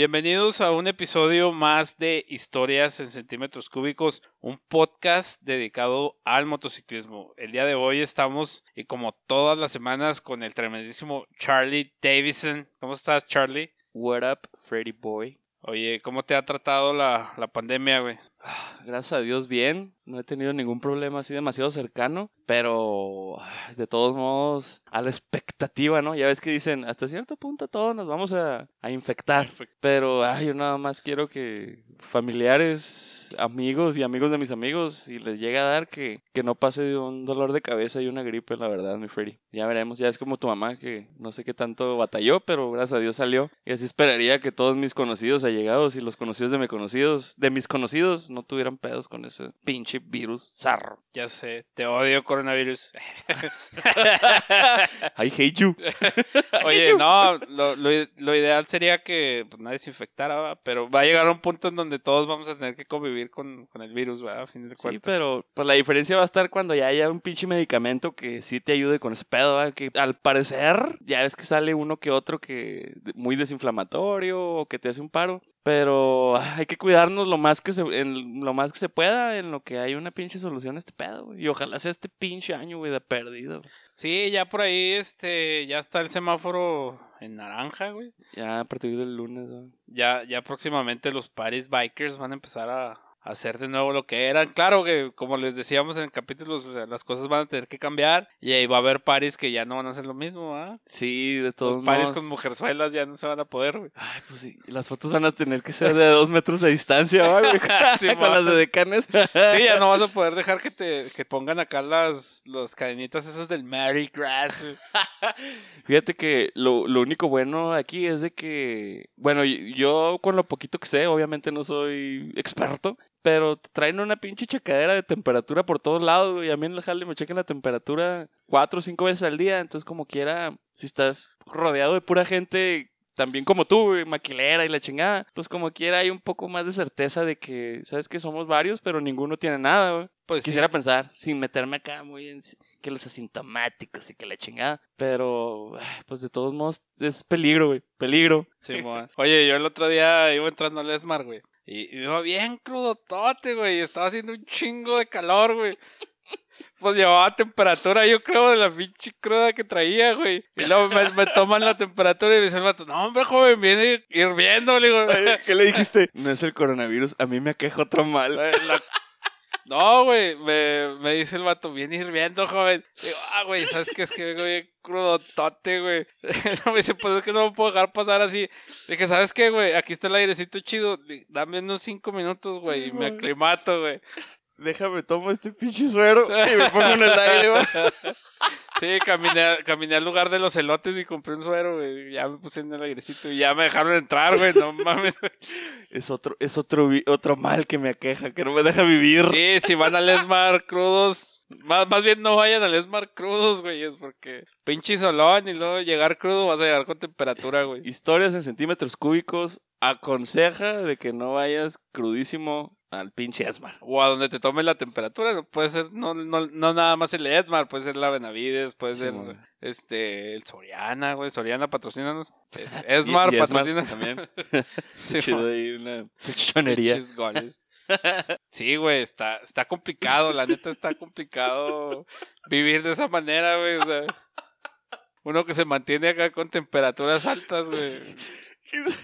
Bienvenidos a un episodio más de Historias en Centímetros Cúbicos, un podcast dedicado al motociclismo. El día de hoy estamos, y como todas las semanas, con el tremendísimo Charlie Davison. ¿Cómo estás, Charlie? What up, Freddy Boy? Oye, ¿cómo te ha tratado la, la pandemia, güey? Gracias a Dios, bien. No he tenido ningún problema así demasiado cercano. Pero de todos modos, a la expectativa, ¿no? Ya ves que dicen, hasta cierto punto todos nos vamos a, a infectar. Pero ay, yo nada más quiero que familiares, amigos y amigos de mis amigos, si les llega a dar, que, que no pase de un dolor de cabeza y una gripe, la verdad, mi Freddy. Ya veremos, ya es como tu mamá, que no sé qué tanto batalló, pero gracias a Dios salió. Y así esperaría que todos mis conocidos allegados y los conocidos de mis conocidos, de mis conocidos, no tuvieran pedos con ese pinche virus zarro. Ya sé, te odio coronavirus. I hate you. Oye, no, lo, lo, lo, ideal sería que pues, nadie se infectara, pero va a llegar a un punto en donde todos vamos a tener que convivir con, con el virus, ¿verdad? A fin de cuentas. Sí, pero pues la diferencia va a estar cuando ya haya un pinche medicamento que sí te ayude con ese pedo, ¿verdad? Que al parecer ya ves que sale uno que otro que muy desinflamatorio o que te hace un paro. Pero hay que cuidarnos lo más que se, en lo más que se pueda en lo que hay una pinche solución a este pedo, güey. Y ojalá sea este pinche año, güey, de perdido. Sí, ya por ahí, este, ya está el semáforo en naranja, güey. Ya a partir del lunes, güey. Ya, ya próximamente los Paris Bikers van a empezar a, hacer de nuevo lo que eran. Claro que, como les decíamos en capítulos, las cosas van a tener que cambiar y ahí va a haber paris que ya no van a hacer lo mismo, ¿ah? Sí, de todos Los paris con mujerzuelas ya no se van a poder, güey. Ay, pues sí, las fotos van a tener que ser de dos metros de distancia, güey, Sí, con las de decanes. Sí, ya no vas a poder dejar que te que pongan acá las, las cadenitas esas del Mary Grass. Fíjate que lo, lo único bueno aquí es de que, bueno, yo con lo poquito que sé, obviamente no soy experto, pero traen una pinche checadera de temperatura por todos lados, güey. A mí en el jale me chequen la temperatura cuatro o cinco veces al día. Entonces, como quiera, si estás rodeado de pura gente, también como tú, güey, maquilera y la chingada, pues como quiera hay un poco más de certeza de que, sabes que somos varios, pero ninguno tiene nada, güey. Pues quisiera sí. pensar, sin meterme acá muy en que los asintomáticos y que la chingada. Pero, pues de todos modos, es peligro, güey. Peligro. Sí, Oye, yo el otro día iba entrando al Esmar, güey. Y iba bien crudotote, güey. Estaba haciendo un chingo de calor, güey. Pues llevaba temperatura, yo creo, de la pinche cruda que traía, güey. Y luego me, me toman la temperatura y me dice el vato, no, hombre, joven, viene hirviendo. Le digo, ¿Qué le dijiste? No es el coronavirus, a mí me aqueja otro mal. La... No, güey, me, me dice el vato, viene hirviendo, joven. Digo, ah, güey, ¿sabes qué? Es que vengo bien crudotote, güey. me dice, pues es que no me puedo dejar pasar así. Dije, ¿sabes qué, güey? Aquí está el airecito chido. Dame unos cinco minutos, güey, y me aclimato, güey. Déjame, tomo este pinche suero y me pongo en el aire, güey. Sí, caminé, caminé al lugar de los elotes y compré un suero, güey. Ya me puse en el airecito y ya me dejaron entrar, güey. No mames. Es otro, es otro, otro mal que me aqueja, que no me deja vivir. Sí, si van al Esmar crudos, más, más bien no vayan al Esmar crudos, güey. Es porque pinche solón y luego llegar crudo vas a llegar con temperatura, güey. Historias en centímetros cúbicos aconseja de que no vayas crudísimo al pinche Esmar. O a donde te tome la temperatura. Puede ser, no, no, no nada más el Esmar, puede ser la Benavides, puede sí, ser güey. este el Soriana, güey. Soriana, patrocínanos. Es, Esmar, patrocínanos. también. sí, Chido ahí una chichonería. Sí, güey, está, está complicado, la neta está complicado vivir de esa manera, güey. O sea, uno que se mantiene acá con temperaturas altas, güey.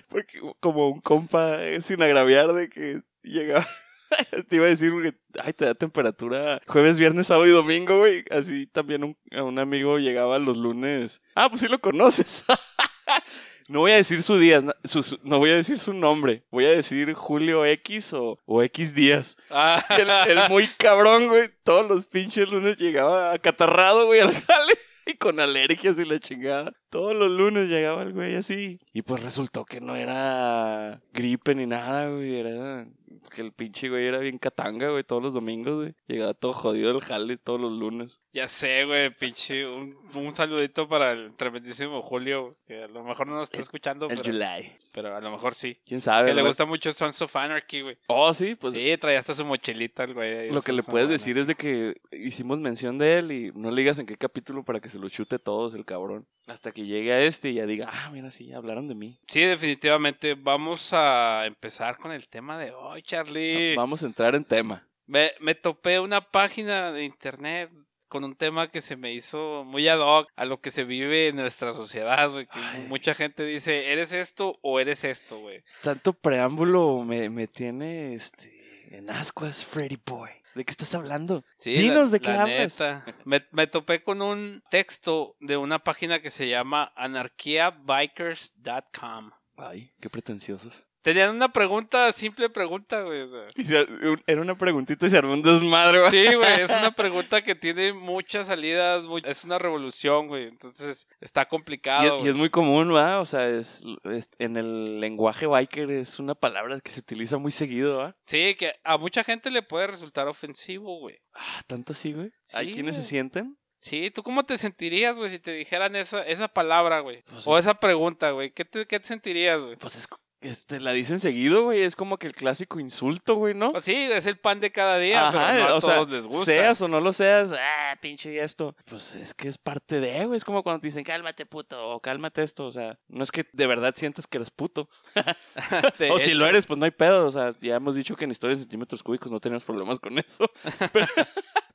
Porque como un compa, sin agraviar de que llegaba. te iba a decir que, ay, te da temperatura jueves, viernes, sábado y domingo, güey. Así también un, un amigo llegaba los lunes. Ah, pues sí lo conoces. no voy a decir su día, su, su, no voy a decir su nombre. Voy a decir Julio X o, o X días. Ah. El, el, muy cabrón, güey. Todos los pinches lunes llegaba acatarrado, güey, al jale. Y con alergias y la chingada. Todos los lunes llegaba el güey así. Y pues resultó que no era gripe ni nada, güey. Era que el pinche güey era bien catanga, güey, todos los domingos, güey. Llegaba todo jodido el jale todos los lunes. Ya sé, güey, pinche. Un, un saludito para el tremendísimo Julio, que a lo mejor no nos está escuchando. El pero, July. Pero a lo mejor sí. ¿Quién sabe? Que le gusta mucho Sons of Anarchy, güey. Oh, sí, pues. Sí, traía hasta su mochilita el güey. Lo que le puedes decir es de que hicimos mención de él y no le digas en qué capítulo para que se lo chute todos el cabrón. Hasta que llegue a este y ya diga, ah, mira, sí, hablaron de mí. Sí, definitivamente. Vamos a empezar con el tema de hoy, Charlie. Vamos a entrar en tema. Me, me topé una página de internet con un tema que se me hizo muy ad hoc a lo que se vive en nuestra sociedad, güey. Que Ay. mucha gente dice, ¿eres esto o eres esto, güey? Tanto preámbulo me, me tiene este en ascuas, Freddy Boy. ¿De qué estás hablando? Sí, Dinos la- de qué la hablas. neta. Me, me topé con un texto de una página que se llama anarquiabikers.com. Ay, qué pretenciosos. Tenían una pregunta, simple pregunta, güey. o sea. Y se- un- era una preguntita y se armó un desmadre. güey. Sí, güey, es una pregunta que tiene muchas salidas, es una revolución, güey. Entonces está Y complicado. y es muy común, ¿va? O sea, es, es- en el lenguaje biker es una palabra que se utiliza muy seguido, ¿va? Sí, que a mucha gente le puede resultar ofensivo, güey. Ah, tanto así, güey. Hay Sí, quienes se sienten. Sí, ¿tú cómo te sentirías, güey, si te dijeran esa, esa palabra, güey? Pues o es- esa pregunta, güey. ¿Qué te, ¿Qué te sentirías, güey? Pues es, este, la dicen seguido, güey. Es como que el clásico insulto, güey, ¿no? Pues sí, es el pan de cada día, pero no a o sea, todos les gusta. seas o no lo seas, ah, pinche esto. Pues es que es parte de, güey. Es como cuando te dicen, cálmate, puto, o cálmate esto. O sea, no es que de verdad sientas que eres puto. O si lo eres, pues no hay pedo. O sea, ya hemos dicho que en historias de centímetros cúbicos no tenemos problemas con eso. pero,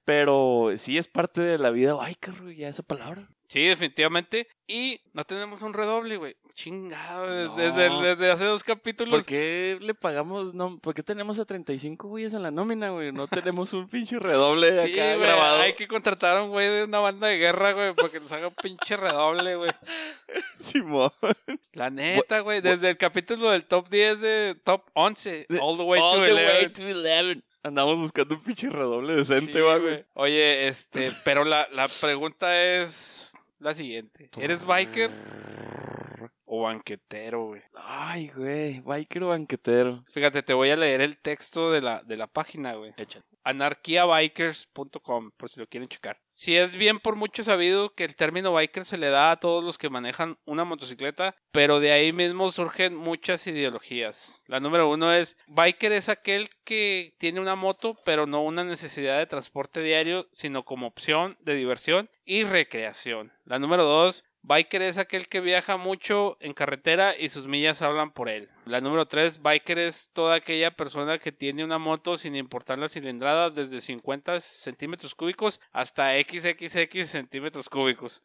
pero sí es parte de la vida biker, güey, ya esa palabra. Sí, definitivamente. Y no tenemos un redoble, güey. Chingado, No. desde, desde hace dos capítulos. ¿Por qué le pagamos? No, ¿Por qué tenemos a 35 güeyes en la nómina, güey? No tenemos un pinche redoble Sí, acá güey, grabado. hay que contratar a un güey de una banda de guerra, güey, para que nos haga un pinche redoble, güey. Simón. La neta, güey, desde el capítulo del top 10 de top 11, De- all the way All to the 11. way to 11. Andamos buscando un pinche redoble decente, Sí, güey. Oye, este, pero la, la pregunta es la siguiente. ¿Eres biker o banquetero, güey? Ay, güey. Biker o banquetero. Fíjate, te voy a leer el texto de la, de la página, güey. anarquiabikers.com, por si lo quieren checar. Si es bien por mucho sabido que el término biker se le da a todos los que manejan una motocicleta, pero de ahí mismo surgen muchas ideologías. La número uno es, biker es aquel que tiene una moto, pero no una necesidad de transporte diario, sino como opción de diversión y recreación. La número dos, Biker es aquel que viaja mucho en carretera y sus millas hablan por él. La número 3, biker es toda aquella persona que tiene una moto sin importar la cilindrada desde 50 centímetros cúbicos hasta XXX centímetros cúbicos.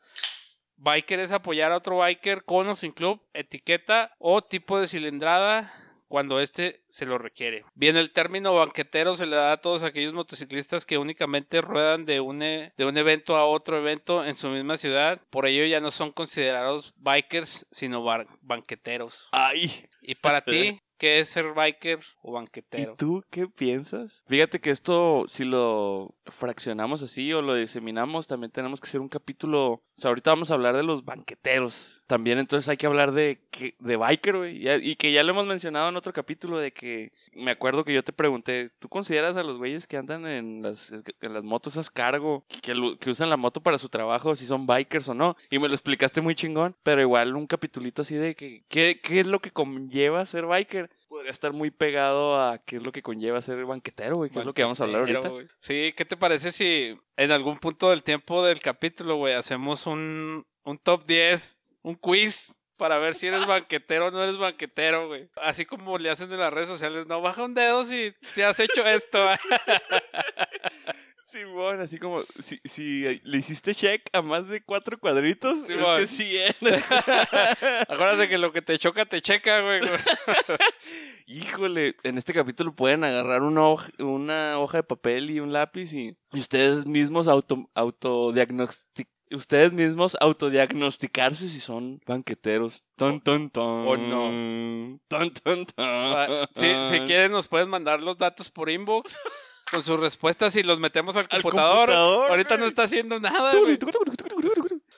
Biker es apoyar a otro biker con o sin club, etiqueta o tipo de cilindrada cuando éste se lo requiere. Bien, el término banquetero se le da a todos aquellos motociclistas que únicamente ruedan de un, e- de un evento a otro evento en su misma ciudad. Por ello ya no son considerados bikers, sino banqueteros. Ay. ¿Y para ti qué es ser biker o ¿Y banquetero? tú qué piensas? Fíjate que esto, si lo fraccionamos así o lo diseminamos, también tenemos que hacer un capítulo. O sea, ahorita vamos a hablar de los banqueteros. También entonces hay que hablar de, que- de biker, güey. Y que ya lo hemos mencionado en otro capítulo de que me acuerdo que yo te pregunté, ¿tú consideras a los güeyes que andan en las, en las motos esas cargo, que, que usan la moto para su trabajo, si son bikers o no? Y me lo explicaste muy chingón, pero igual un capitulito así de que, ¿qué, qué es lo que conlleva ser biker? Estar muy pegado a qué es lo que conlleva ser banquetero, güey, que es lo que vamos a hablar ahorita. güey. Sí, ¿qué te parece si en algún punto del tiempo del capítulo, güey, hacemos un, un top 10, un quiz para ver si eres banquetero o no eres banquetero, güey? Así como le hacen en las redes sociales, no, baja un dedo si te has hecho esto. Simón, así como si, si le hiciste check a más de cuatro cuadritos, Simón. es que sí eres. Acuérdate que lo que te choca, te checa, güey. Híjole, en este capítulo pueden agarrar una hoja, una hoja de papel y un lápiz y, y ustedes mismos auto, autodiagnostic- ustedes mismos autodiagnosticarse si son banqueteros. Ton, ton, ton. o no. Ton, ton, ton. Ah, Si, si quieren, nos pueden mandar los datos por inbox con sus respuestas y los metemos al Al computador. Ahorita no está haciendo nada.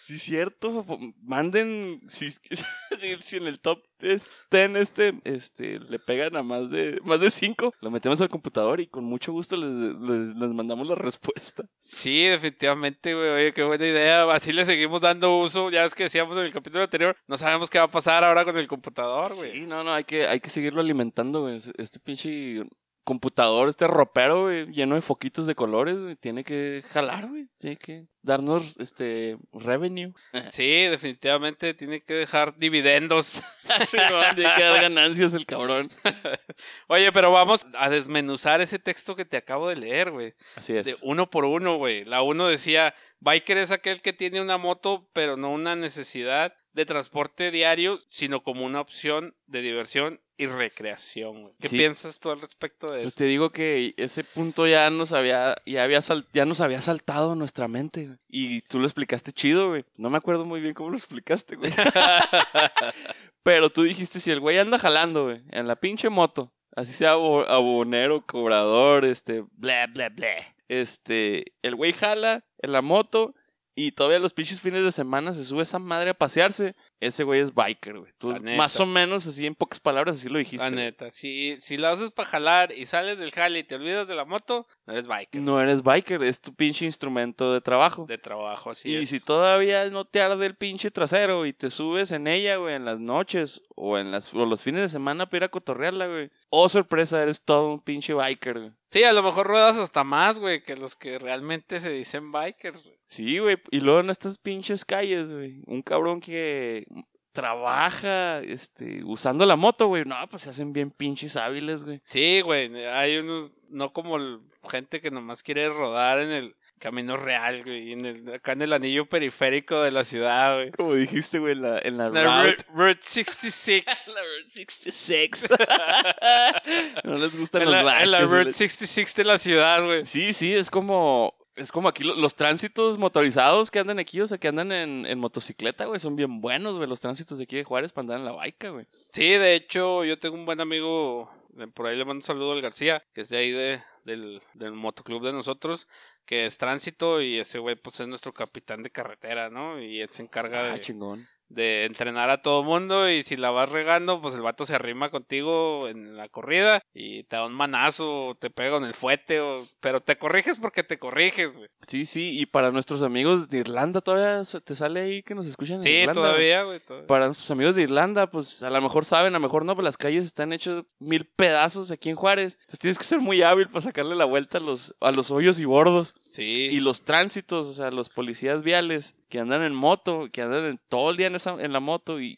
Sí, cierto. Manden. Si, si, si en el top 10 este, este, le pegan a más de más de 5, lo metemos al computador y con mucho gusto les, les, les mandamos la respuesta. Sí, definitivamente, güey. Oye, qué buena idea. Así le seguimos dando uso. Ya es que decíamos en el capítulo anterior, no sabemos qué va a pasar ahora con el computador, güey. Sí, no, no, hay que, hay que seguirlo alimentando, güey. Este pinche computador, este ropero, güey, lleno de foquitos de colores, güey, tiene que jalar, güey. Tiene que darnos este revenue. Sí, definitivamente tiene que dejar dividendos. Sí, no, tiene que dar ganancias el cabrón. Oye, pero vamos a desmenuzar ese texto que te acabo de leer, güey. Así es. De uno por uno, güey. La uno decía, biker es aquel que tiene una moto, pero no una necesidad de transporte diario, sino como una opción de diversión y recreación. ¿Qué Sí. piensas tú al respecto de Pues eso? te digo que ese punto ya nos había, ya había sal- ya nos había saltado nuestra mente, güey. Y tú lo explicaste chido, güey. No me acuerdo muy bien cómo lo explicaste, güey. Pero tú dijiste, si el güey anda jalando, güey, en la pinche moto, así sea abo- abonero, cobrador, este, bla, bla, bla. Este, el güey jala en la moto y todavía los pinches fines de semana se sube esa madre a pasearse. Ese güey es biker, güey. Tú más o menos así en pocas palabras así lo dijiste. La neta, si, si la usas para jalar y sales del jale y te olvidas de la moto, no eres biker. No eres biker, es tu pinche instrumento de trabajo. De trabajo, así y es. si todavía no te arde el pinche trasero y te subes en ella, güey, en las noches o en las o los fines de semana para ir a cotorrearla, güey. Oh, sorpresa, eres todo un pinche biker, güey. Sí, a lo mejor ruedas hasta más, güey, que los que realmente se dicen bikers, güey. Sí, güey. Y luego en estas pinches calles, güey. Un cabrón que trabaja, este, usando la moto, güey. No, pues se hacen bien pinches hábiles, güey. Sí, güey, hay unos, no como el- gente que nomás quiere rodar en el camino real, güey, en el, acá en el anillo periférico de la ciudad, güey. Como dijiste, güey, en la, en la, La route. Route, Route 66. La Route 66. no les gustan en, los la, en la baches, Route güey. 66 de la ciudad, güey. Sí, sí, es como. Es como aquí lo- los tránsitos motorizados que andan aquí, o sea, que andan en, en motocicleta, güey. Son bien buenos, güey, los tránsitos de aquí de Juárez para andar en la baica, güey. Sí, de hecho, yo tengo un buen amigo, por ahí le mando un saludo al García, que es de ahí de, del, del motoclub de nosotros, que es tránsito y ese güey pues es nuestro capitán de carretera, ¿no? Y él se encarga Ah, de, chingón. De entrenar a todo mundo y si la vas regando, pues el vato se arrima contigo en la corrida y te da un manazo, o te pega en el fuete, o... pero te corriges porque te corriges, güey. Sí, sí, y para nuestros amigos de Irlanda todavía te sale ahí que nos escuchan en Sí, Irlanda. todavía, güey. todavía. Para nuestros amigos de Irlanda, pues a lo mejor saben, a lo mejor no, pero las calles están hechas mil pedazos aquí en Juárez. Entonces tienes que ser muy hábil para sacarle la vuelta a los, a los hoyos y bordos. Sí. Y los tránsitos, o sea, los policías viales que andan en moto, que andan todo el día en, esa, en la moto y,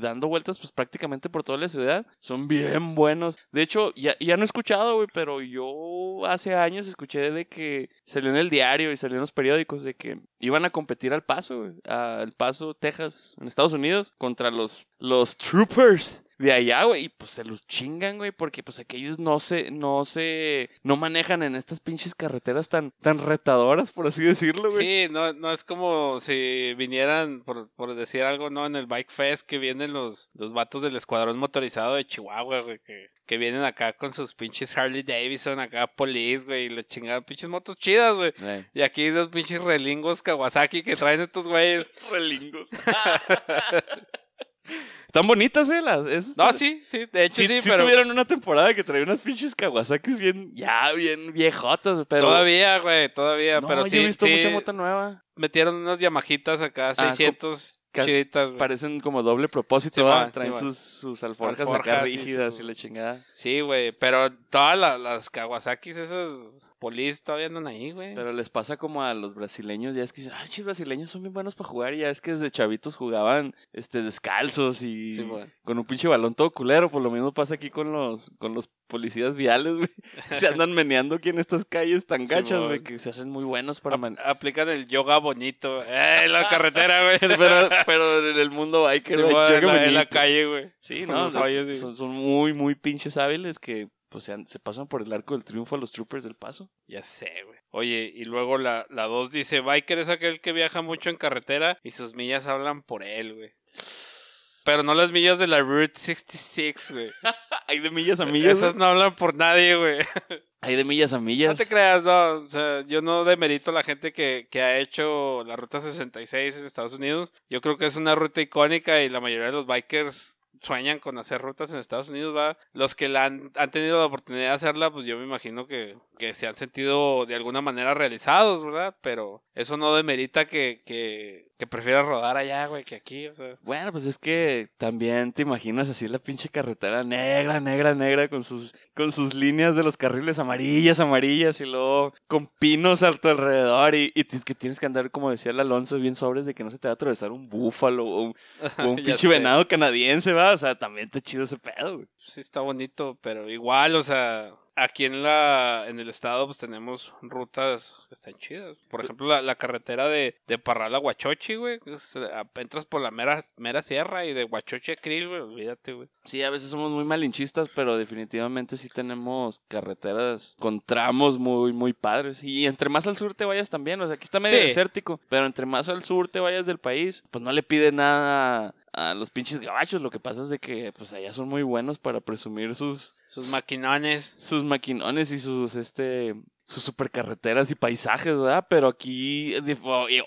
dando vueltas pues prácticamente por toda la ciudad, son bien buenos. De hecho, ya, ya no he escuchado, güey, pero yo hace años escuché de que salió en el diario y salió en los periódicos de que iban a competir al Paso, al Paso, Texas, en Estados Unidos, contra los, los troopers de allá, güey, y pues se los chingan, güey, porque pues aquellos no se, no se, no manejan en estas pinches carreteras tan, tan retadoras, por así decirlo, güey. Sí, no, no es como si vinieran, por, por decir algo, ¿no? En el Bike Fest que vienen los, los vatos del escuadrón motorizado de Chihuahua, güey, que, que vienen acá con sus pinches Harley Davidson, acá Police, güey, y le chingaban pinches motos chidas, güey. Eh, Y aquí los pinches relingos Kawasaki que traen estos güeyes. Relingos. Están bonitas, eh, las, esas No, sí, sí, de hecho Sí, sí, sí pero tuvieron una temporada que traía unas pinches Kawasakis bien, ya, bien viejotas, pero... todavía, güey, todavía, no, pero yo sí, he visto sí, mucha moto nueva. metieron unas Yamajitas acá, Ah, 600 ca- chiditas. Parecen como doble propósito, traen sus, sus alforjas, acá rígidas su- y la chingada. Sí, güey, pero todas la- las Kawasakis, esas Police todavía andan ahí, güey. Pero les pasa como a los brasileños, ya es que dicen, ay, chis, brasileños son bien buenos para jugar, y ya es que desde chavitos jugaban este descalzos y Sí, con un pinche balón todo culero, por lo mismo pasa aquí con los con los policías viales, güey. Se andan meneando aquí en estas calles tan Sí, gachas, güey. güey, que se hacen muy buenos para man- aplican el yoga bonito. ¡Eh, en la carretera, güey! pero, pero en el mundo biker, Sí, güey, güey, en, la, en la calle, güey. Sí, no, los son muy, muy pinches hábiles que pues se, se pasan por el arco del triunfo a los troopers del paso. Ya sé, güey. Oye, y luego la, la 2 dice, Biker es aquel que viaja mucho en carretera y sus millas hablan por él, güey. Pero no las millas de la Route 66, güey. Hay de millas a millas. Esas no hablan por nadie, güey. Hay de millas a millas. No te creas, no. O sea, yo no demerito a la gente que, que ha hecho la Ruta 66 en Estados Unidos. Yo creo que es una ruta icónica y la mayoría de los bikers sueñan con hacer rutas en Estados Unidos, va. Los que la han, tenido la oportunidad de hacerla, pues yo me imagino que, que se han sentido de alguna manera realizados, ¿verdad? Pero eso no demerita que, que, que prefieran rodar allá, güey, que aquí, o sea. Bueno, pues es que también te imaginas así la pinche carretera negra, negra, negra con sus con sus líneas de los carriles amarillas, amarillas y luego con pinos a tu alrededor y, y que tienes que andar, como decía el Alonso, bien sobres de que no se te va a atravesar un búfalo o un, o un Ya pinche venado canadiense, va. O sea, también está chido ese pedo, güey. Sí, está bonito, pero igual, o sea, aquí en la en el estado pues tenemos rutas que están chidas. Por ejemplo, la, la carretera de, de Parral a Huachochi, güey. eh, entras por la mera, mera sierra y de Huachochi a Krill, güey, olvídate, güey. Sí, a veces somos muy malinchistas, pero definitivamente sí tenemos carreteras con tramos muy, muy padres. Y entre más al sur te vayas también, o sea, aquí está medio Sí. desértico, pero entre más al sur te vayas del país, pues no le pide nada a los pinches gabachos. Lo que pasa es de que, pues allá son muy buenos para presumir sus, Sus maquinones. sus maquinones y sus, este, sus supercarreteras y paisajes, ¿verdad? Pero aquí,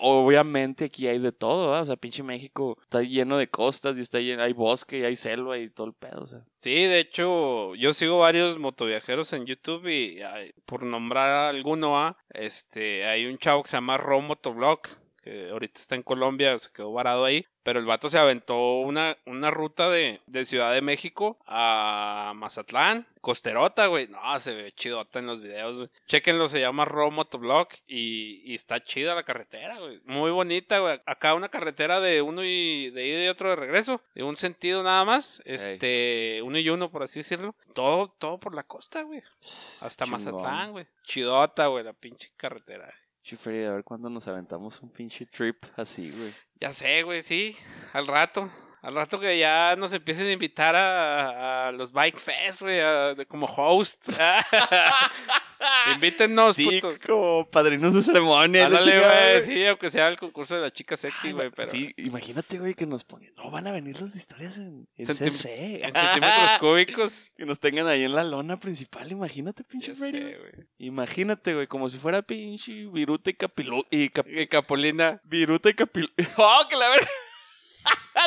obviamente aquí hay de todo, ¿verdad? O sea, pinche México está lleno de costas y está lleno, hay bosque y hay selva y todo el pedo, o sea. Sí, de hecho, yo sigo varios motoviajeros en YouTube y por nombrar alguno, ah, este, hay un chavo que se llama Ro Motovlog, que ahorita está en Colombia, se quedó varado ahí, pero el vato se aventó una, una ruta de, de Ciudad de México a Mazatlán, costerota, güey, no, se ve chidota en los videos, güey. Chequenlo, se llama Ro Motovlog y, y está chida la carretera, güey, muy bonita, güey. Acá una carretera de uno y de ida y otro de regreso, de un sentido nada más, este, uno y uno, por así decirlo. Todo, todo por la costa, güey. Hasta Chingón. Mazatlán, güey. Chidota, güey, la pinche carretera. Chiferi, a ver cuándo nos aventamos un pinche trip así, güey. Ya sé, güey, sí. Al rato. Al rato que ya nos empiecen a invitar a, a los Bike Fest, güey, como host. Invítennos, Sí, como padrinos de ceremonia. Ándale, güey, sí, aunque sea el concurso de la chica sexy, güey, pero Sí, imagínate, güey, que nos pongan. No, van a venir los de historias en, en Centim- CC. en centímetros cúbicos. que nos tengan ahí en la lona principal. Imagínate, pinche sé. Imagínate, güey, como si fuera pinche viruta y capilu... Y cap- Y Capulina. Viruta y capilu... ¡Oh, que la verga!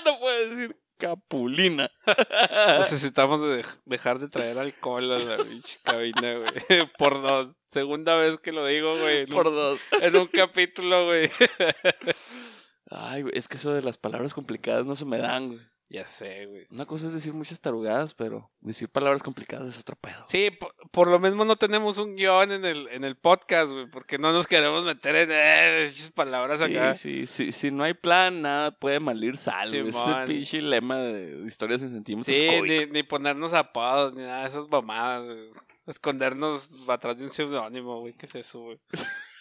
no puedo decir capulina. Necesitamos de- dejar de traer alcohol a la pinche cabina, güey. Por dos. Segunda vez que lo digo, güey. un- Por dos. En un capítulo, güey. Ay, güey, es que eso de las palabras complicadas no se me dan, güey. Ya sé, güey. Una cosa es decir muchas tarugadas, pero decir palabras complicadas es otro pedo. Sí, por, por lo mismo no tenemos un guion en el, en el podcast, güey, porque no nos queremos meter en eh, esas palabras Sí, acá. sí, sí, si no hay plan, nada puede malir sal, güey. Ese pinche lema de, historias en centímetros Sí, ni, ni ponernos apodos, ni nada de esas mamadas, güey. Escondernos atrás de un seudónimo, güey. ¿Qué es eso, güey?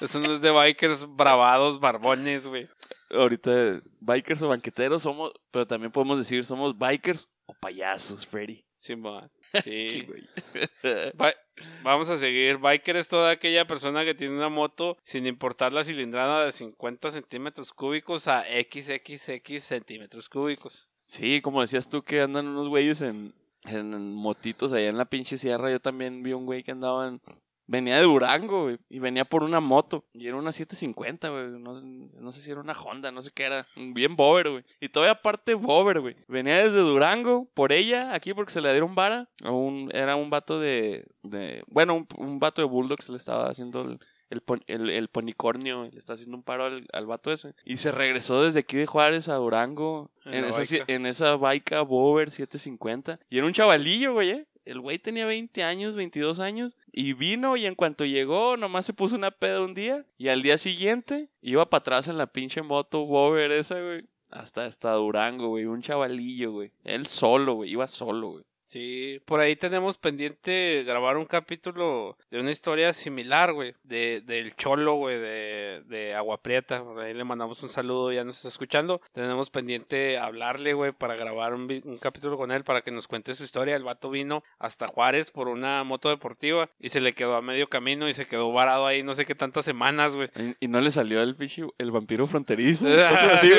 Eso no es de bikers bravados, barbones, güey. Ahorita, bikers o banqueteros somos, pero también podemos decir somos bikers o payasos, Freddy. Simón. Sí, Vamos a seguir. Biker es toda aquella persona que tiene una moto sin importar la cilindrada de 50 centímetros cúbicos a XXX centímetros cúbicos. Sí, como decías tú que andan unos güeyes en, en motitos allá en la pinche sierra. Yo también vi un güey que andaba en... Venía de Durango, güey, y venía por una moto. Y era una 750, güey. No, no sé si era una Honda, no sé qué era. Bien bober, güey. Y todavía aparte bober, güey. Venía desde Durango por ella, aquí porque se le dieron vara. A un- era un vato de... de bueno, un, un vato de Bulldogs le estaba haciendo el, el, pon- el, el ponicornio. Le está haciendo un paro al, al vato ese. Y se regresó desde aquí de Juárez a Durango. En En, esa, baica. en esa Bover 750. Y era un chavalillo, güey, ¿eh? El güey tenía 20 años, 22 años. Y vino y en cuanto llegó, nomás se puso una peda un día. Y al día siguiente, iba para atrás en la pinche moto Bover esa, güey. Hasta, hasta Durango, güey. Un chavalillo, güey. Él solo, güey. Iba solo, güey. Sí, por ahí tenemos pendiente grabar un capítulo de una historia similar, güey, de, del cholo, güey, de, de Agua Prieta. Por ahí le mandamos un saludo, ya nos está escuchando. Tenemos pendiente hablarle, güey, para grabar un, un capítulo con él para que nos cuente su historia. El vato vino hasta Juárez por una moto deportiva y se le quedó a medio camino y se quedó varado ahí no sé qué tantas semanas, güey. Y, y no le salió el pinche, el vampiro fronterizo. así,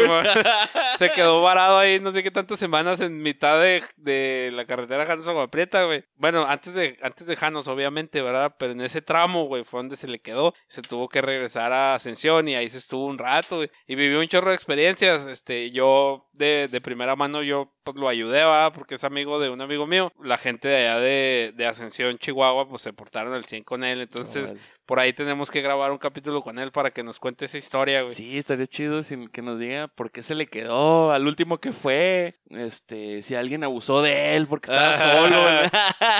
se quedó varado ahí no sé qué tantas semanas en mitad de, de la carretera Janos Agua Prieta, güey. Bueno, antes de, antes de Janos, obviamente, ¿verdad? Pero en ese tramo, güey, fue donde se le quedó. Se tuvo que regresar a Ascensión y ahí se estuvo un rato, güey. Y vivió un chorro de experiencias. Este, yo de, de primera mano, yo pues lo ayudé, ¿verdad? Porque es amigo de un amigo mío. La gente de allá de, de Ascensión, Chihuahua, pues se portaron al 100 con él. Entonces. Por ahí tenemos que grabar un capítulo con él para que nos cuente esa historia, güey. Sí, estaría chido sin que nos diga por qué se le quedó al último que fue. Este, si alguien abusó de él porque estaba solo.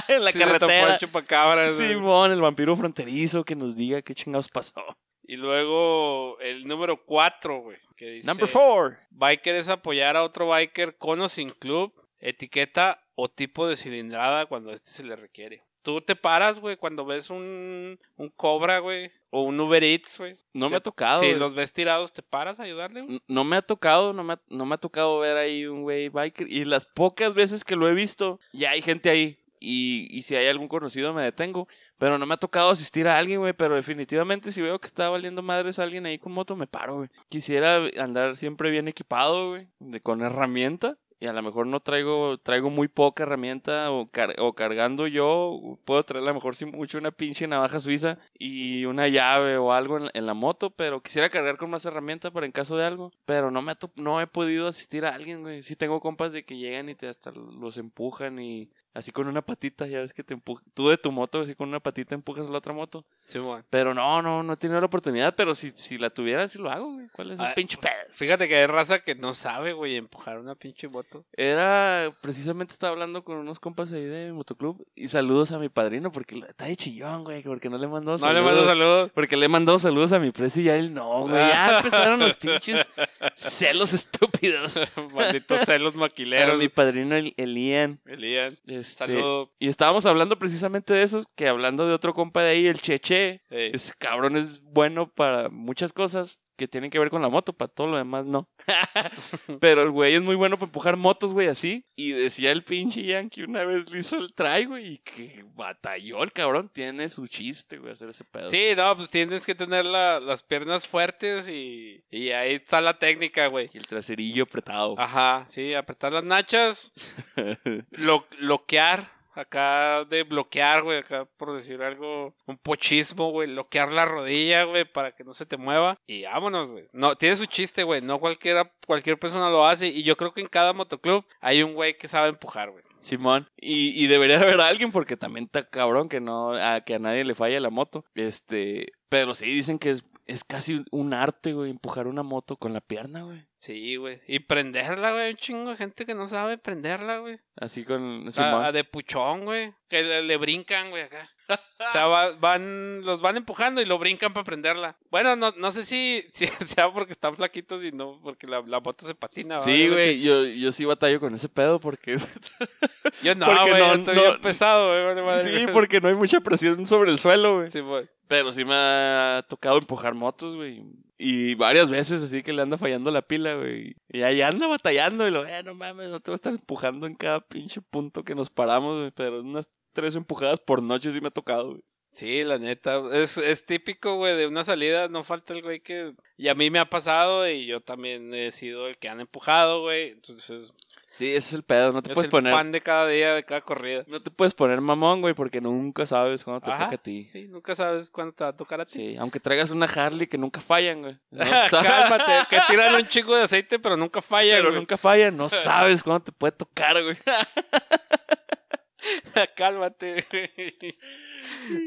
en la Sí se topó carretera. el chupacabras, güey. Simón, el vampiro fronterizo que nos diga qué chingados pasó. Y luego el número 4, güey. Que dice: Number four. Biker es apoyar a otro biker con o sin club, etiqueta o tipo de cilindrada cuando este se le requiere. Tú te paras, güey, cuando ves un, un Cobra, güey, o un Uber Eats, güey. No me ha tocado. Si los ves tirados, ¿te paras a ayudarle, No me ha tocado, no me ha, no me ha tocado ver ahí un güey biker. Y las pocas veces que lo he visto, ya hay gente ahí. Y, y si hay algún conocido me detengo. Pero no me ha tocado asistir a alguien, güey. Pero definitivamente si veo que está valiendo madres alguien ahí con moto, me paro, güey. Quisiera andar siempre bien equipado, güey. de- Con herramienta. Y a lo mejor no traigo, traigo muy poca herramienta o, car- o cargando yo, puedo traer a lo mejor sin mucho una pinche navaja suiza y una llave o algo en, en la moto, pero quisiera cargar con más herramienta para en caso de algo. Pero no me no he podido asistir a alguien, güey. Sí tengo compas de que llegan y te hasta los empujan y así con una patita, ya ves que te empujan. Tú de tu moto, así con una patita empujas la otra moto. Sí, güey. Pero no, no, no he tenido la oportunidad, pero si, si la tuviera, sí lo hago, güey. ¿Cuál es el Ah, pinche pedo? Fíjate que hay raza que no sabe, güey, empujar una pinche moto. Era, precisamente estaba hablando con unos compas ahí de motoclub y saludos a mi padrino porque está de chillón, güey, porque no le mandó No saludos. le mando saludos. Porque le mandó saludos a mi presi y a él no, güey. Ya empezaron los pinches celos estúpidos. Malditos celos maquileros. mi padrino el, el Ian. Elian, Este, saludo. Y estábamos hablando precisamente de eso, que hablando de otro compa de ahí, el Cheche. Ey. Ese cabrón es bueno para muchas cosas que tienen que ver con la moto, para todo lo demás no. Pero el güey es muy bueno para empujar motos, güey, así. Y decía el pinche Yankee una vez le hizo el try, güey, y que batalló el cabrón. Tiene su chiste, güey, hacer ese pedo. Sí, no, pues tienes que tener la- las piernas fuertes y, y ahí está la técnica, güey. Y el traserillo apretado. Ajá, sí, apretar las nachas, lo, bloquear, acá de bloquear, güey, acá por decir algo, un pochismo, güey, bloquear la rodilla, güey, para que no se te mueva y vámonos, güey. No, tiene su chiste, güey, no cualquiera, cualquier persona lo hace y yo creo que en cada motoclub hay un güey que sabe empujar, güey. Simón. Y, y debería haber alguien porque también está cabrón que no a, que a nadie le falle la moto. Este, pero sí dicen que es, es casi un arte, güey, empujar una moto con la pierna, güey. Sí, güey. Y prenderla, güey, un chingo de gente que no sabe prenderla, güey. Así con A, de puchón, güey. Que le, le brincan, güey, acá. O sea, va- van, los van empujando y lo brincan para prenderla. Bueno, no, no sé si, si sea porque están flaquitos y no porque la, la moto se patina. Sí, güey, yo, yo sí batallo con ese pedo porque... Yo no, porque güey, no- yo estoy no- bien pesado, güey. vale sí, porque no hay mucha presión sobre el suelo, güey. Sí, güey. Pero sí me ha tocado empujar motos, güey. Y varias veces así que le anda fallando la pila, güey. Y ahí anda batallando y lo, eh, no mames, no te voy a estar empujando en cada pinche punto que nos paramos. Pero unas tres empujadas por noche sí me ha tocado, güey. Sí, la neta. Es, es típico, güey, de una salida. No falta el güey que. Y a mí me ha pasado y yo también he sido el que han empujado, güey. Entonces, Sí, ese es el pedo, no te es puedes el poner... pan de cada día, de cada corrida. No te puedes poner mamón, güey, porque nunca sabes cuándo te Ajá. toca a ti. Sí, nunca sabes cuándo te va a tocar a ti. Sí, aunque traigas una Harley que nunca fallan, güey. No sabes, Cálmate, que tiran un chingo de aceite, pero nunca falla, pero güey. nunca fallan, no sabes cuándo te puede tocar, güey. Cálmate, güey.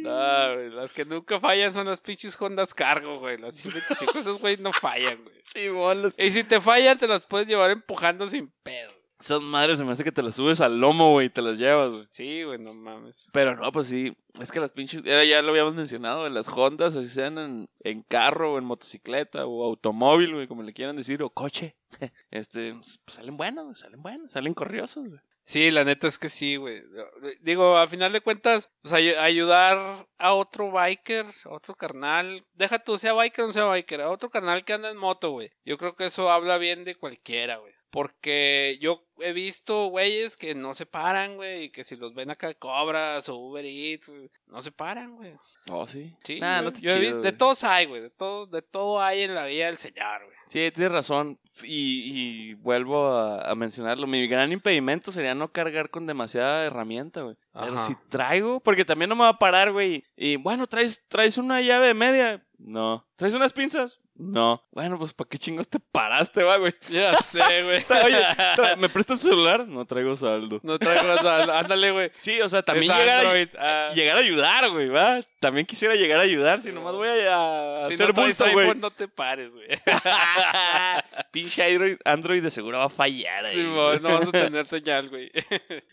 No, güey, las que nunca fallan son las pinches Hondas Cargo, güey. Las 125, esos güey no fallan, güey. Sí, bolas. Y si te fallan, te las puedes llevar empujando sin pedo. Esas madres se me hace que te las subes al lomo, güey, y te las llevas, güey. Sí, güey, no mames. Pero no, pues sí, es que las pinches, ya lo habíamos mencionado, en las Hondas, así sean en, en carro o en motocicleta o automóvil, güey, como le quieran decir, o coche, este, pues salen buenos, güey, salen buenos, salen corriosos, güey. Sí, la neta es que sí, güey. Digo, a final de cuentas, pues, ay- ayudar a otro biker, a otro carnal, deja tú, sea biker o no sea biker, a otro carnal que anda en moto, güey. Yo creo que eso habla bien de cualquiera, güey. Porque yo he visto güeyes que no se paran, güey, y que si los ven acá cobras o Uber Eats, no se paran, güey. Oh, sí. Sí, Nah, yo- no te yo he chido, visto, de todos hay, güey, de todo, de todo hay en la vida del señor, güey. Sí, tienes razón. Y, y vuelvo a, a mencionarlo. Mi gran impedimento sería no cargar con demasiada herramienta, güey. Pero si traigo, porque también no me va a parar, güey. Y bueno, ¿traes, ¿traes una llave de media? No. ¿Traes unas pinzas? No. Bueno, pues ¿para qué chingos te paraste, va, güey? Ya sé, güey. Oye, ¿me prestas tu celular? No traigo saldo. No traigo nada. Ándale, güey. Sí, o sea, también Es llegar a, ah. llegar a ayudar, güey, va. También quisiera llegar a ayudar, si nomás voy a, a Si hacer no bulto, güey. iPhone, no te pares, güey. Pinche Android, Android de seguro va a fallar ahí. Sí, güey. no vas a tener señal, güey.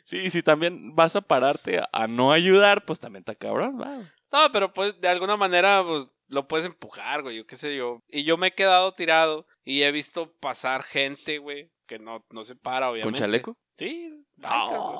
Sí, si también vas a pararte a, a no ayudar, pues también está cabrón, va. No, pero pues de alguna manera pues, lo puedes empujar, güey, yo qué sé yo. Y yo me he quedado tirado y he visto pasar gente, güey, que no, no se para, obviamente. ¿Con chaleco? Sí, bikers, güey.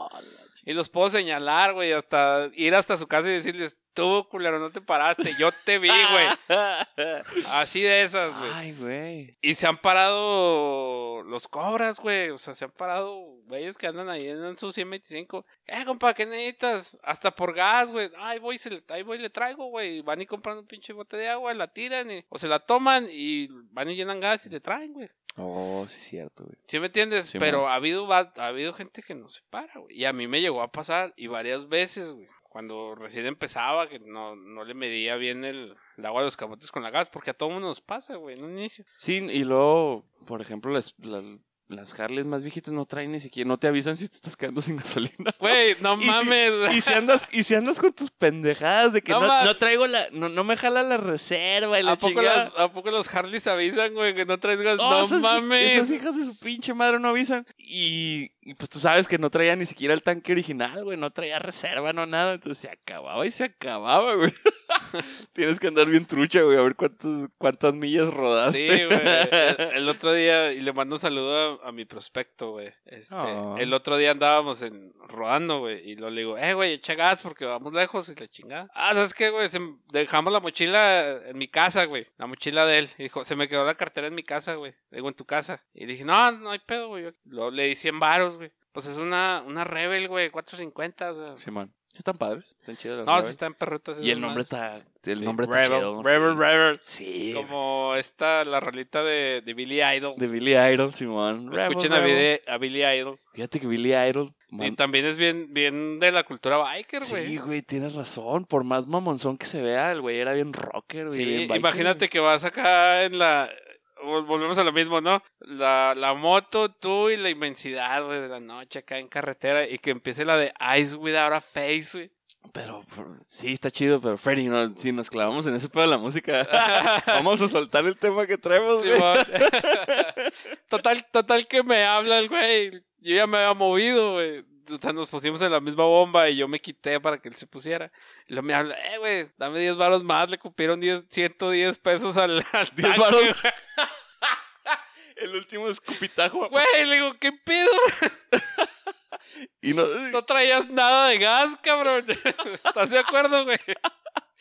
Y los puedo señalar, güey, hasta ir hasta su casa y decirles, tú, culero, no te paraste, yo te vi, güey. Así de esas, güey. Ay, güey. Y se han parado los cobras, güey. O sea, se han parado güeyes que andan ahí en su 125. Eh, compa, ¿qué necesitas? Hasta por gas, güey. Ahí voy, se le, ahí voy, le traigo, güey. Van y compran un pinche bote de agua, la tiran y- o se la toman y van y llenan gas y le traen, güey. Oh, sí es cierto, güey. ¿Sí me entiendes? Sí, Pero man. ha habido, ha habido gente que no se para, güey. Y a mí me llegó a pasar y varias veces, güey. Cuando recién empezaba, que no, no le medía bien el, el agua de los camotes con la gas, porque a todo mundo nos pasa, güey, en un inicio. Sí, y luego, por ejemplo, las, la- las Harleys más viejitas no traen ni siquiera, no te avisan si te estás quedando sin gasolina. Güey, no Y si- mames. Y si andas, y si andas con tus pendejadas de que No no, traigo la, no, no me jala la reserva y la ¿A poco, chingada. las, ¿A poco los Harleys avisan, güey, que no traes gas? No, No, esas, mames. esas hijas de su pinche madre no avisan. Y, y pues tú sabes que no traía ni siquiera el tanque original, güey. No traía reserva, no nada. Entonces se acababa y se acababa, güey. Tienes que andar bien trucha, güey. A ver cuántas, cuántas millas rodaste. Sí, güey. El, el otro día, y le mando un saludo a, a mi prospecto, güey. Este. El otro día andábamos en, rodando, güey. Y lo le digo, eh, güey, echa gas porque vamos lejos y la chingada. Ah, ¿sabes qué, güey? Dejamos la mochila en mi casa, güey. La mochila de él. Y dijo, se me quedó la cartera en mi casa, güey. Digo, en tu casa. Y dije, no, no hay pedo, güey. Lo, le di 100 varos, güey. Pues es una, una Rebel, güey, 450, o sea. Simón. Sí están padres. Están chidos las no, Rebel. sí están perrutas. Y el nombre está... El Sí, nombre está chido. Rebel, sí. Rebel. Sí. Como esta, la rolita de, de Billy Idol. De Billy Idol, Simón. Escuchen Rebel, a, Rebel. Billy- a Billy Idol. Fíjate que Billy Idol... Y también es bien, bien de la cultura biker, güey. Sí, güey, tienes razón. Por más mamonzón que se vea, el güey era bien rocker, güey. Sí, bien biker, imagínate que vas acá en la... vol- Volvemos a lo mismo, ¿no? La, la moto, tú y la inmensidad, güey, de la noche acá en carretera y que empiece la de Eyes Without a Face, güey. Pero, sí, está chido, pero Freddy, no, si nos clavamos en ese pedo de la música, vamos a soltar el tema que traemos, güey. Total, total que me habla el güey. Yo ya me había movido, güey. O sea, nos pusimos en la misma bomba y yo me quité para que él se pusiera. Y luego me habla, eh, güey, dame 10 varos más. Le cupieron 10, 110 pesos al, al 10 tanque, varos. El último escupitajo. Güey, le digo, ¿qué pedo? Y no, No traías nada de gas, cabrón. ¿Estás de acuerdo, güey?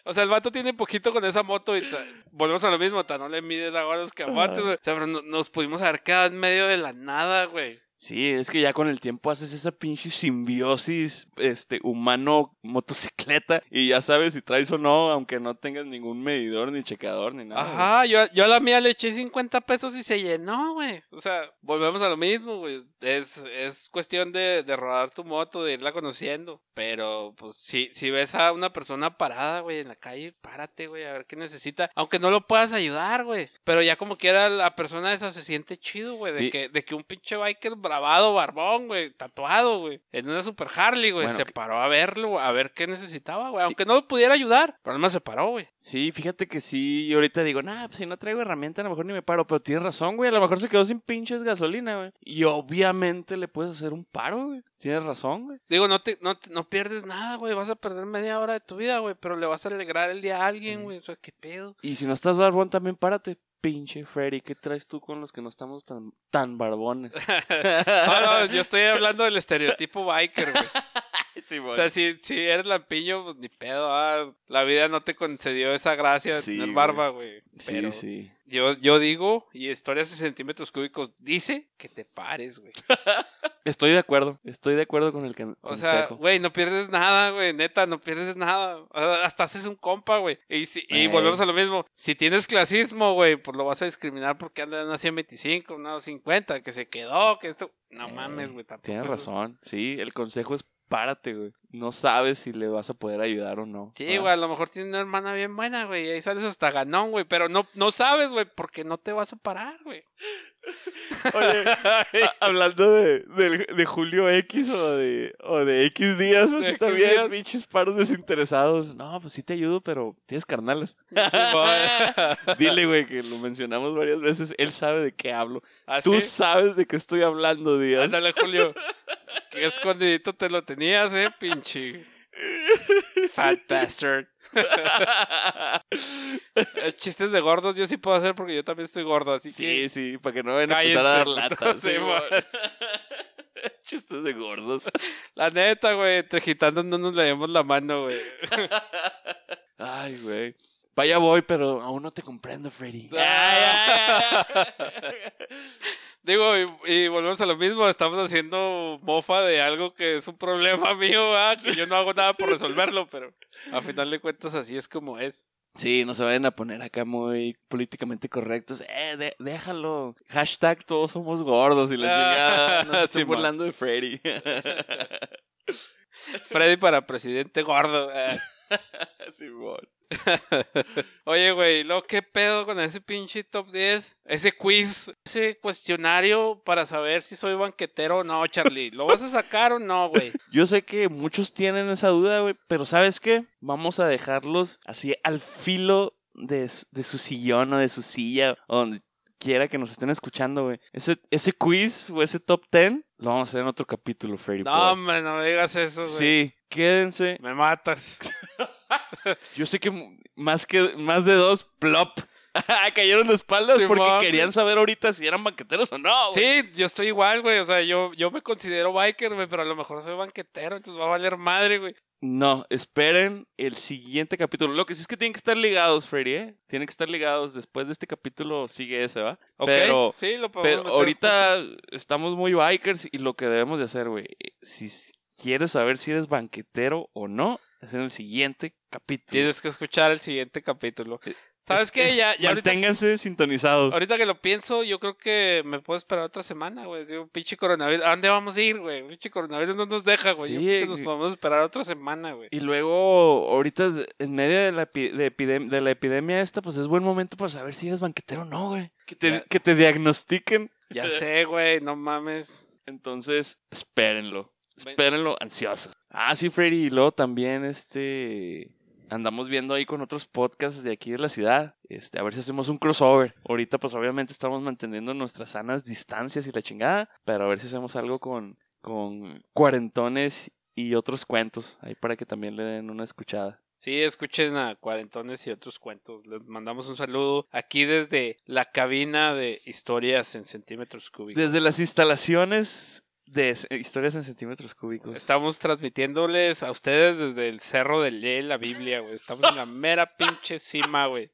O sea, el vato tiene poquito con esa moto y volvemos a lo mismo, ta, no le mides agua a los camotes, güey. O sea, pero no- nos pudimos quedado en medio de la nada, güey. Sí, es que ya con el tiempo haces esa pinche simbiosis este humano motocicleta y ya sabes si traes o no, aunque no tengas ningún medidor ni checador ni nada. güey. Ajá, yo, yo a la mía le eché 50 pesos y se llenó, güey. O sea, volvemos a lo mismo, güey. Es, es cuestión de, de rodar tu moto, de irla conociendo. Pero, pues, si, si ves a una persona parada, güey, en la calle, párate, güey, a ver qué necesita. Aunque no lo puedas ayudar, güey. Pero ya como quiera, la persona esa se siente chido, güey. De, Sí. que, de que un pinche biker bravado, barbón, güey, tatuado, güey. En una super Harley, güey. Bueno, se que- paró a verlo, a ver qué necesitaba, güey. Aunque no pudiera ayudar. Pero además se paró, güey. Sí, fíjate que sí, yo ahorita digo, nah, pues si no traigo herramienta, a lo mejor ni me paro, pero tienes razón, güey, a lo mejor se quedó sin pinches gasolina, güey. Y obviamente le puedes hacer un paro, güey. Tienes razón, güey. Digo, no, te, no, no pierdes nada, güey. Vas a perder media hora de tu vida, güey. Pero le vas a alegrar el día a alguien, güey. O sea, qué pedo. Y si no estás barbón, también párate. Pinche Freddy, ¿qué traes tú con los que no estamos tan, tan barbones? No, no, yo estoy hablando del estereotipo biker, güey. Sí, O sea, si, si eres lampiño, pues ni pedo. ah, La vida no te concedió esa gracia de Sí, tener güey. barba, güey. sí, sí. Yo, yo digo, y historias de centímetros cúbicos dice que te pares, güey. Estoy de acuerdo, estoy de acuerdo con el que O sea, güey, no pierdes nada, güey. Neta, no pierdes nada. Hasta haces un compa, güey. Y, si, y volvemos a lo mismo. Si tienes clasismo, güey, pues lo vas a discriminar porque anda en una 125, una 50, que se quedó, que esto. No Ey, mames, güey. tampoco Tienes eso- razón, sí, el consejo es párate, güey. no sabes si le vas a poder ayudar o no. Sí, ¿verdad? güey, a lo mejor tiene una hermana bien buena, güey, y ahí sales hasta ganón, güey, pero no, no sabes, güey, porque no te vas a parar, güey. Oye, hablando de, de, de Julio X o de, o de X días, así X también, días. pinches paros desinteresados. No, pues sí te ayudo, pero tienes carnales. Dile, güey, que lo mencionamos varias veces. Él sabe de qué hablo. ¿Ah, Tú sí? sabes de qué estoy hablando, Díaz. Ándale, Julio. Qué escondidito te lo tenías, eh, pinche. Fat bastard. Eh, Chistes de gordos yo sí puedo hacer porque yo también estoy gordo, así Sí, que... sí, para que no vayan a empezar a dar latas. sí, sí. Chistes de gordos. La neta, güey, entre gitanos no nos leemos la mano, güey. Ay, güey. Vaya voy, pero aún no te comprendo, Freddy. Digo, y, y volvemos a lo mismo, estamos haciendo mofa de algo que es un problema mío, ¿verdad? que yo no hago nada por resolverlo, pero a final de cuentas así es como es. Sí, no se vayan a poner acá muy políticamente correctos. Eh, de- déjalo. Hashtag todos somos gordos y la chingada. No se estén Sí, man. burlando de Freddy. Freddy para presidente gordo. eh. Simón. Oye, güey, ¿lo qué pedo con ese pinche top 10? Ese quiz, ese cuestionario para saber si soy banquetero o no, Charlie. ¿Lo vas a sacar o no, güey? Yo sé que muchos tienen esa duda, güey, pero ¿sabes qué? Vamos a dejarlos así al filo de, su sillón o de su silla o donde quiera que nos estén escuchando, güey. Ese, ese quiz o ese top 10 lo vamos a hacer en otro capítulo, Freddy. No, hombre, no me digas eso, güey. Sí, quédense. Me matas. Yo sé que más que más de dos plop cayeron de espaldas porque querían saber ahorita si eran banqueteros o no. güey. Sí, yo estoy igual, güey. O sea, yo, yo me considero biker, güey, pero a lo mejor soy banquetero, entonces va a valer madre, güey. No, esperen el siguiente capítulo. Lo que sí es que tienen que estar ligados, Freddy, ¿eh? Tienen que estar ligados. Después de este capítulo sigue ese, ¿va? Ok, Pero, sí, lo pero ahorita estamos muy bikers y lo que debemos de hacer, güey, si s- quieres saber si eres banquetero o no, es en el siguiente capítulo. Tienes que escuchar el siguiente capítulo. ¿Sabes Es- qué? es- Ya, ya ahorita, Manténganse sintonizados. ahorita que lo pienso, yo creo que me puedo esperar otra semana, güey. Digo, pinche coronavirus. ¿A dónde vamos a ir, güey? Pinche coronavirus no nos deja, güey. Yo Sí, creo que nos podemos esperar otra semana, güey. Y luego, ahorita, en medio de la, epi- de, epidem- de la epidemia esta, pues es buen momento para saber si eres banquetero o no, güey. Que te, Ya. que te diagnostiquen. Ya sé, güey, no mames. Entonces, espérenlo. Espérenlo ansioso. Ah, sí, Freddy. Y luego también, este... Andamos viendo ahí con otros podcasts de aquí de la ciudad. Este, a ver si hacemos un crossover. Ahorita, pues obviamente estamos manteniendo nuestras sanas distancias y la chingada. Pero a ver si hacemos algo con, con cuarentones y otros cuentos. Ahí para que también le den una escuchada. Sí, escuchen a Cuarentones y otros cuentos. Les mandamos un saludo aquí desde la cabina de historias en centímetros cúbicos. Desde las instalaciones de s- historias en centímetros cúbicos. Estamos transmitiéndoles a ustedes desde el cerro de Lee la Biblia, güey. Estamos en la mera pinche cima, güey.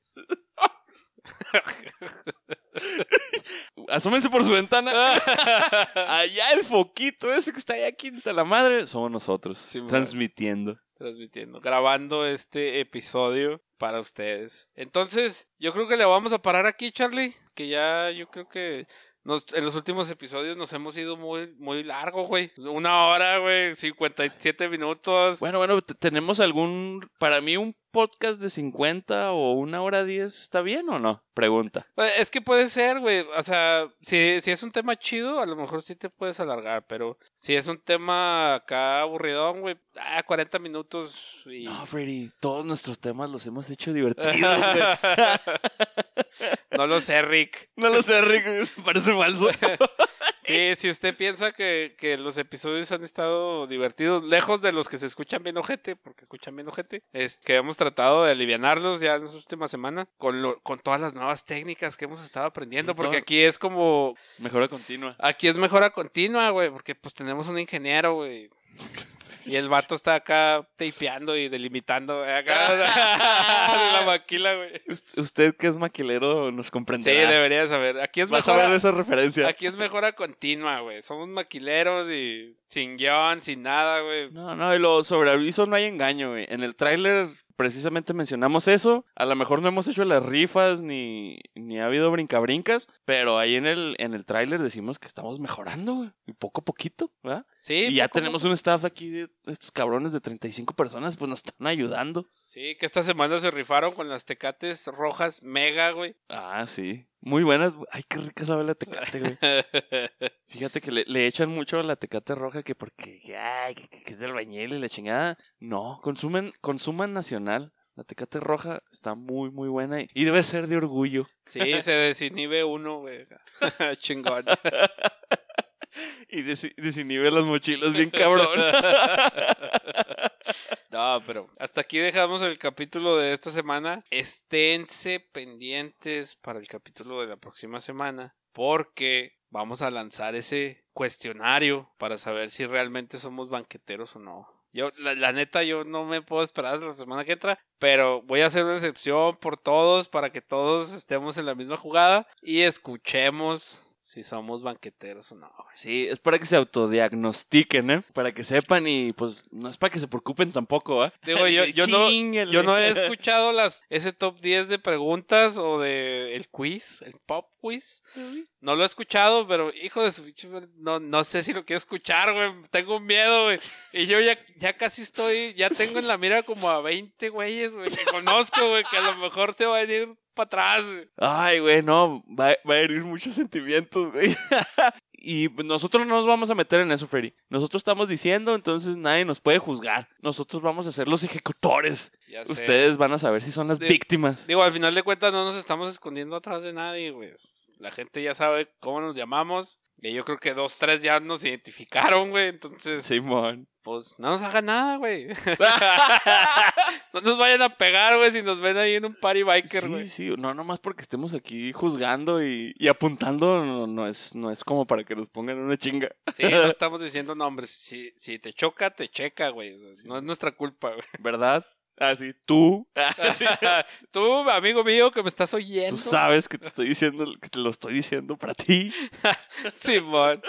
Asómense por su ventana. Allá el foquito ese que está allá quinta la madre. Somos nosotros. Sí, transmitiendo. Transmitiendo, grabando este episodio para ustedes. Entonces, yo creo que le vamos a parar aquí, Charlie. Que ya, yo creo que nos, en los últimos episodios nos hemos ido muy, muy largo, güey. Una hora, güey, 57 minutos. Bueno, bueno, ¿tenemos algún. Para mí, un podcast de 50 o una hora 10 está bien o no? Pregunta. Pues, Es que puede ser, güey. O sea, si, si es un tema chido, a lo mejor sí te puedes alargar. Pero si es un tema acá aburridón, güey, ah, 40 minutos y. No, Freddy, todos nuestros temas los hemos hecho divertidos, no lo sé, Rick. No lo sé, Rick, parece falso. Sí, si usted piensa que, que los episodios han estado divertidos, lejos de los que se escuchan bien ojete, porque escuchan bien ojete, es que hemos tratado de alivianarlos ya en esta última semana con, lo- con todas las nuevas técnicas que hemos estado aprendiendo, Sí, porque aquí es como, Mejora continua. aquí es mejora continua, güey, porque pues tenemos un ingeniero, güey. Y el vato está acá tapeando y delimitando güey, acá la maquila, güey. Ust- Usted que es maquilero nos Sí, comprenderá. debería saber. Aquí es mejora, esa referencia. Aquí es mejora continua, güey. Somos maquileros y sin guion, sin nada, güey. No, no, y lo sobre aviso no hay engaño, güey. En el tráiler precisamente mencionamos eso. A lo mejor no hemos hecho las rifas ni, ni ha habido brincabrincas, pero ahí en el, en el tráiler decimos que estamos mejorando, güey. Y poco a poquito, ¿verdad? Sí, Y ya tenemos poco. un staff aquí de estos cabrones de 35 personas, pues nos están ayudando. Sí, que esta semana se rifaron con las tecates rojas mega, güey. Ah, sí. Muy buenas. Ay, qué rica sabe la tecate, güey. Fíjate que le, le echan mucho a la tecate roja que porque, que, ay, que, es del bañil y la chingada. No, consumen, consuman nacional. La tecate roja está muy, muy buena y, y debe ser de orgullo. sí, se desinhibe uno, güey. Chingón. Y desi- desinhibe las mochilas bien cabrón. No, pero hasta aquí dejamos el capítulo de esta semana. Esténse pendientes para el capítulo de la próxima semana porque vamos a lanzar ese cuestionario para saber si realmente somos banqueteros o no. Yo, la, neta, yo no me puedo esperar la semana que entra, pero voy a hacer una excepción por todos para que todos estemos en la misma jugada y escuchemos si somos banqueteros o no. güey. Sí, es para que se autodiagnostiquen, ¿eh? Para que sepan y pues no es para que se preocupen tampoco, ¿eh? Digo, yo, yo no, Chíngale. Yo no he escuchado las ese top 10 de preguntas o de el quiz, el pop quiz. No lo he escuchado, pero hijo de su no, no sé si lo quiero escuchar, güey. Tengo un miedo, güey. Y yo ya, ya casi estoy, ya tengo en la mira como a 20 güeyes, güey, que conozco, güey, que a lo mejor se va a venir para atrás. Ay, güey, no, va, va a herir muchos sentimientos, güey. y nosotros no nos vamos a meter en eso, Freddy. Nosotros estamos diciendo, entonces nadie nos puede juzgar. Nosotros vamos a ser los ejecutores. Ya sé. Ustedes van a saber si son las víctimas. Digo, al final de cuentas no nos estamos escondiendo atrás de nadie, güey. La gente ya sabe cómo nos llamamos. Y yo creo que dos, tres ya nos identificaron, güey. Entonces, Simón. Pues no nos hagan nada, güey. no nos vayan a pegar, güey, si nos ven ahí en un party biker, Sí, güey. sí, no, nomás porque estemos aquí juzgando y, y apuntando, no, no es, no es como para que nos pongan una chinga. Sí, no estamos diciendo nombres. Si, si te choca, te checa, güey. No es nuestra culpa, güey. ¿Verdad? Así, tú. Así, Tú, amigo mío, que me estás oyendo. tú sabes que te estoy diciendo, que te lo estoy diciendo para ti. Simón.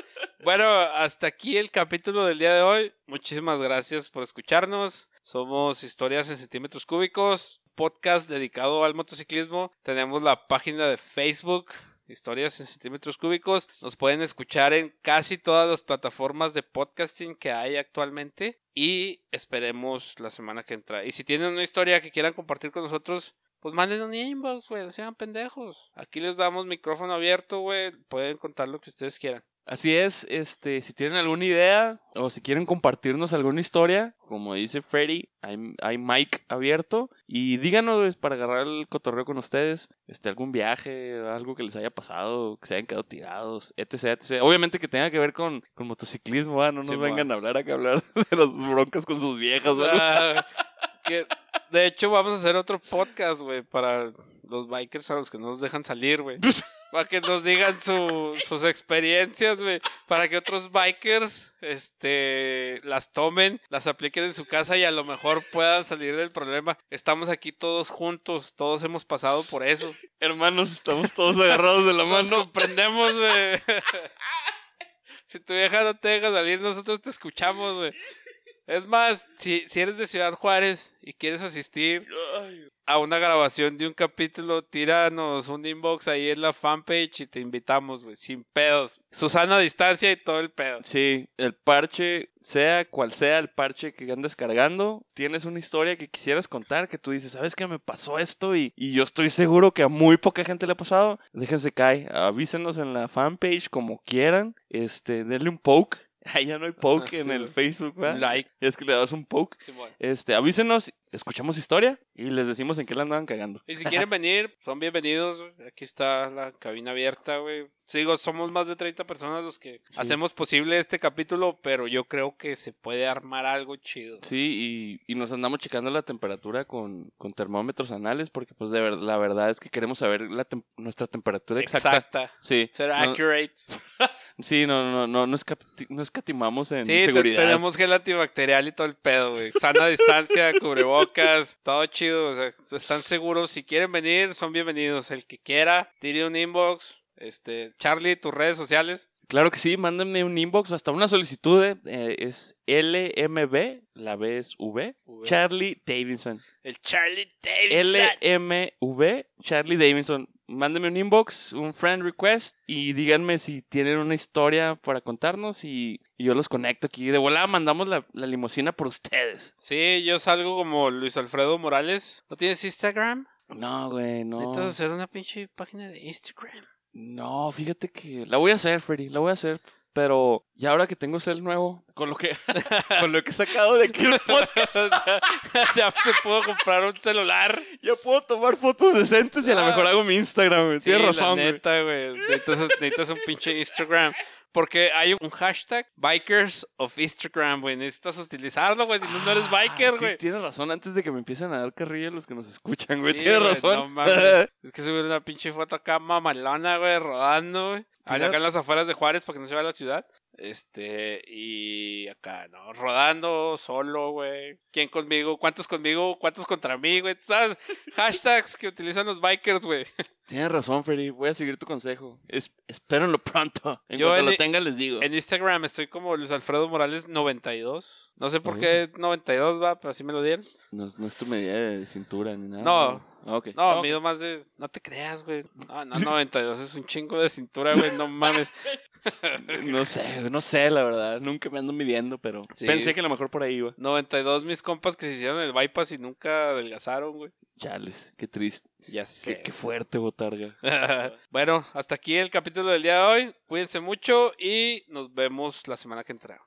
Bueno, hasta aquí el capítulo del día de hoy. Muchísimas gracias por escucharnos. Somos Historias en Centímetros Cúbicos, podcast dedicado al motociclismo. Tenemos la página de Facebook, Historias en Centímetros Cúbicos. Nos pueden escuchar en casi todas las plataformas de podcasting que hay actualmente. Y esperemos la semana que entra. Y si tienen una historia que quieran compartir con nosotros, pues manden un inbox, güey, no sean pendejos. Aquí les damos micrófono abierto, güey. Pueden contar lo que ustedes quieran. Así es, este, si tienen alguna idea o si quieren compartirnos alguna historia, como dice Freddy, hay, hay mic abierto y díganos pues, para agarrar el cotorreo con ustedes, este, algún viaje, algo que les haya pasado, que se hayan quedado tirados, etc, etc. Obviamente que tenga que ver con, con motociclismo, ¿va? no nos Sí, vengan a hablar a hablar de las broncas con sus viejas. Ah, que, de hecho, vamos a hacer otro podcast, güey, para los bikers a los que no nos dejan salir, güey. Para que nos digan su- sus experiencias, güey. Para que otros bikers este, las tomen, las apliquen en su casa y a lo mejor puedan salir del problema. Estamos aquí todos juntos, todos hemos pasado por eso. Hermanos, estamos todos agarrados de la Nos mano. comprendemos, güey. si tu vieja no te deja salir, nosotros te escuchamos, güey. Es más, si, si eres de Ciudad Juárez y quieres asistir a una grabación de un capítulo, tíranos un inbox ahí en la fanpage y te invitamos, güey, sin pedos. Susana a distancia y todo el pedo. Sí, el parche, sea cual sea el parche que andes cargando, tienes una historia que quisieras contar, que tú dices, ¿sabes qué me pasó esto? Y, y yo estoy seguro que a muy poca gente le ha pasado. Déjense caer, avísenos en la fanpage como quieran, este, denle un poke. Ahí ya no hay poke Sí, en el güey. Facebook, ¿verdad? Like. Es que le das un poke. Simón. Este, avísenos, escuchamos historia y les decimos en qué la andaban cagando. Y si quieren venir, son bienvenidos. Aquí está la cabina abierta, güey. Sigo, somos más de 30 personas los que Sí. hacemos posible este capítulo, pero yo creo que se puede armar algo chido. Sí, y, y nos andamos checando la temperatura con, con termómetros anales porque pues de ver- la verdad es que queremos saber la tem- nuestra temperatura exacta. Exacta. Sí, Ser no, accurate. sí, no, no, no, no, no escatimamos en Sí, seguridad. tenemos gel antibacterial y todo el pedo, güey. Sana distancia, cubrebocas, todo chido. O sea, están seguros. Si quieren venir, son bienvenidos. El que quiera, tire un inbox. Este, Charlie, tus redes sociales. Claro que sí, mándenme un inbox, hasta una solicitud, eh, eh, es LMB, la B es V, V. Charlie Davidson. El Charlie Davidson. LMV, Charlie Davidson. mándenme un inbox, un friend request y díganme si tienen una historia para contarnos y, y yo los conecto aquí. De volada mandamos la, la limusina por ustedes. Sí, yo salgo como Luis Alfredo Morales. ¿No tienes Instagram? No, güey, no. Necesitas hacer una pinche página de Instagram. No, fíjate que la voy a hacer, Freddy, la voy a hacer. Pero ya ahora que tengo cel nuevo, con lo que, con lo que he sacado de aquí el podcast, ya se pudo comprar un celular. ya puedo tomar fotos decentes y a lo Ah. mejor hago mi Instagram, güey. Sí, Tienes la razón, güey. neta, güey. Necesitas, necesitas un pinche Instagram. Porque hay un hashtag Bikers of Instagram, güey. Necesitas utilizarlo, güey. Si no, no eres biker, Ah, sí, güey. tienes razón, antes de que me empiecen a dar carrilla los que nos escuchan, güey. Sí, tienes güey, razón. No mames. es que subir una pinche foto acá mamalona, güey, rodando, güey. Acá en las afueras de Juárez para que no se vea la ciudad. Este, y acá, ¿no? Rodando, solo, güey. ¿Quién conmigo? ¿Cuántos conmigo? ¿Cuántos contra mí, güey? ¿Tú ¿Sabes? Hashtags que utilizan los bikers, güey. Tienes razón, Freddy. Voy a seguir tu consejo. Es, espérenlo pronto. En Yo cuanto en lo tenga, les digo. En Instagram estoy como Luis Alfredo Morales 92. No sé por qué 92 va, pero así me lo dieron. No, es- no es tu medida de cintura ni nada. No. Ah, ok. No, mido más de. No te creas, güey. No, no, 92 es un chingo de cintura, güey. No mames. No sé, no sé, la verdad. Nunca me ando midiendo, pero Sí. pensé que a lo mejor por ahí iba. 92 mis compas que se hicieron el bypass y nunca adelgazaron, güey. Chales, qué triste. Ya sé. Qué, qué fuerte, botarga. bueno, hasta aquí el capítulo del día de hoy. Cuídense mucho y nos vemos la semana que entra.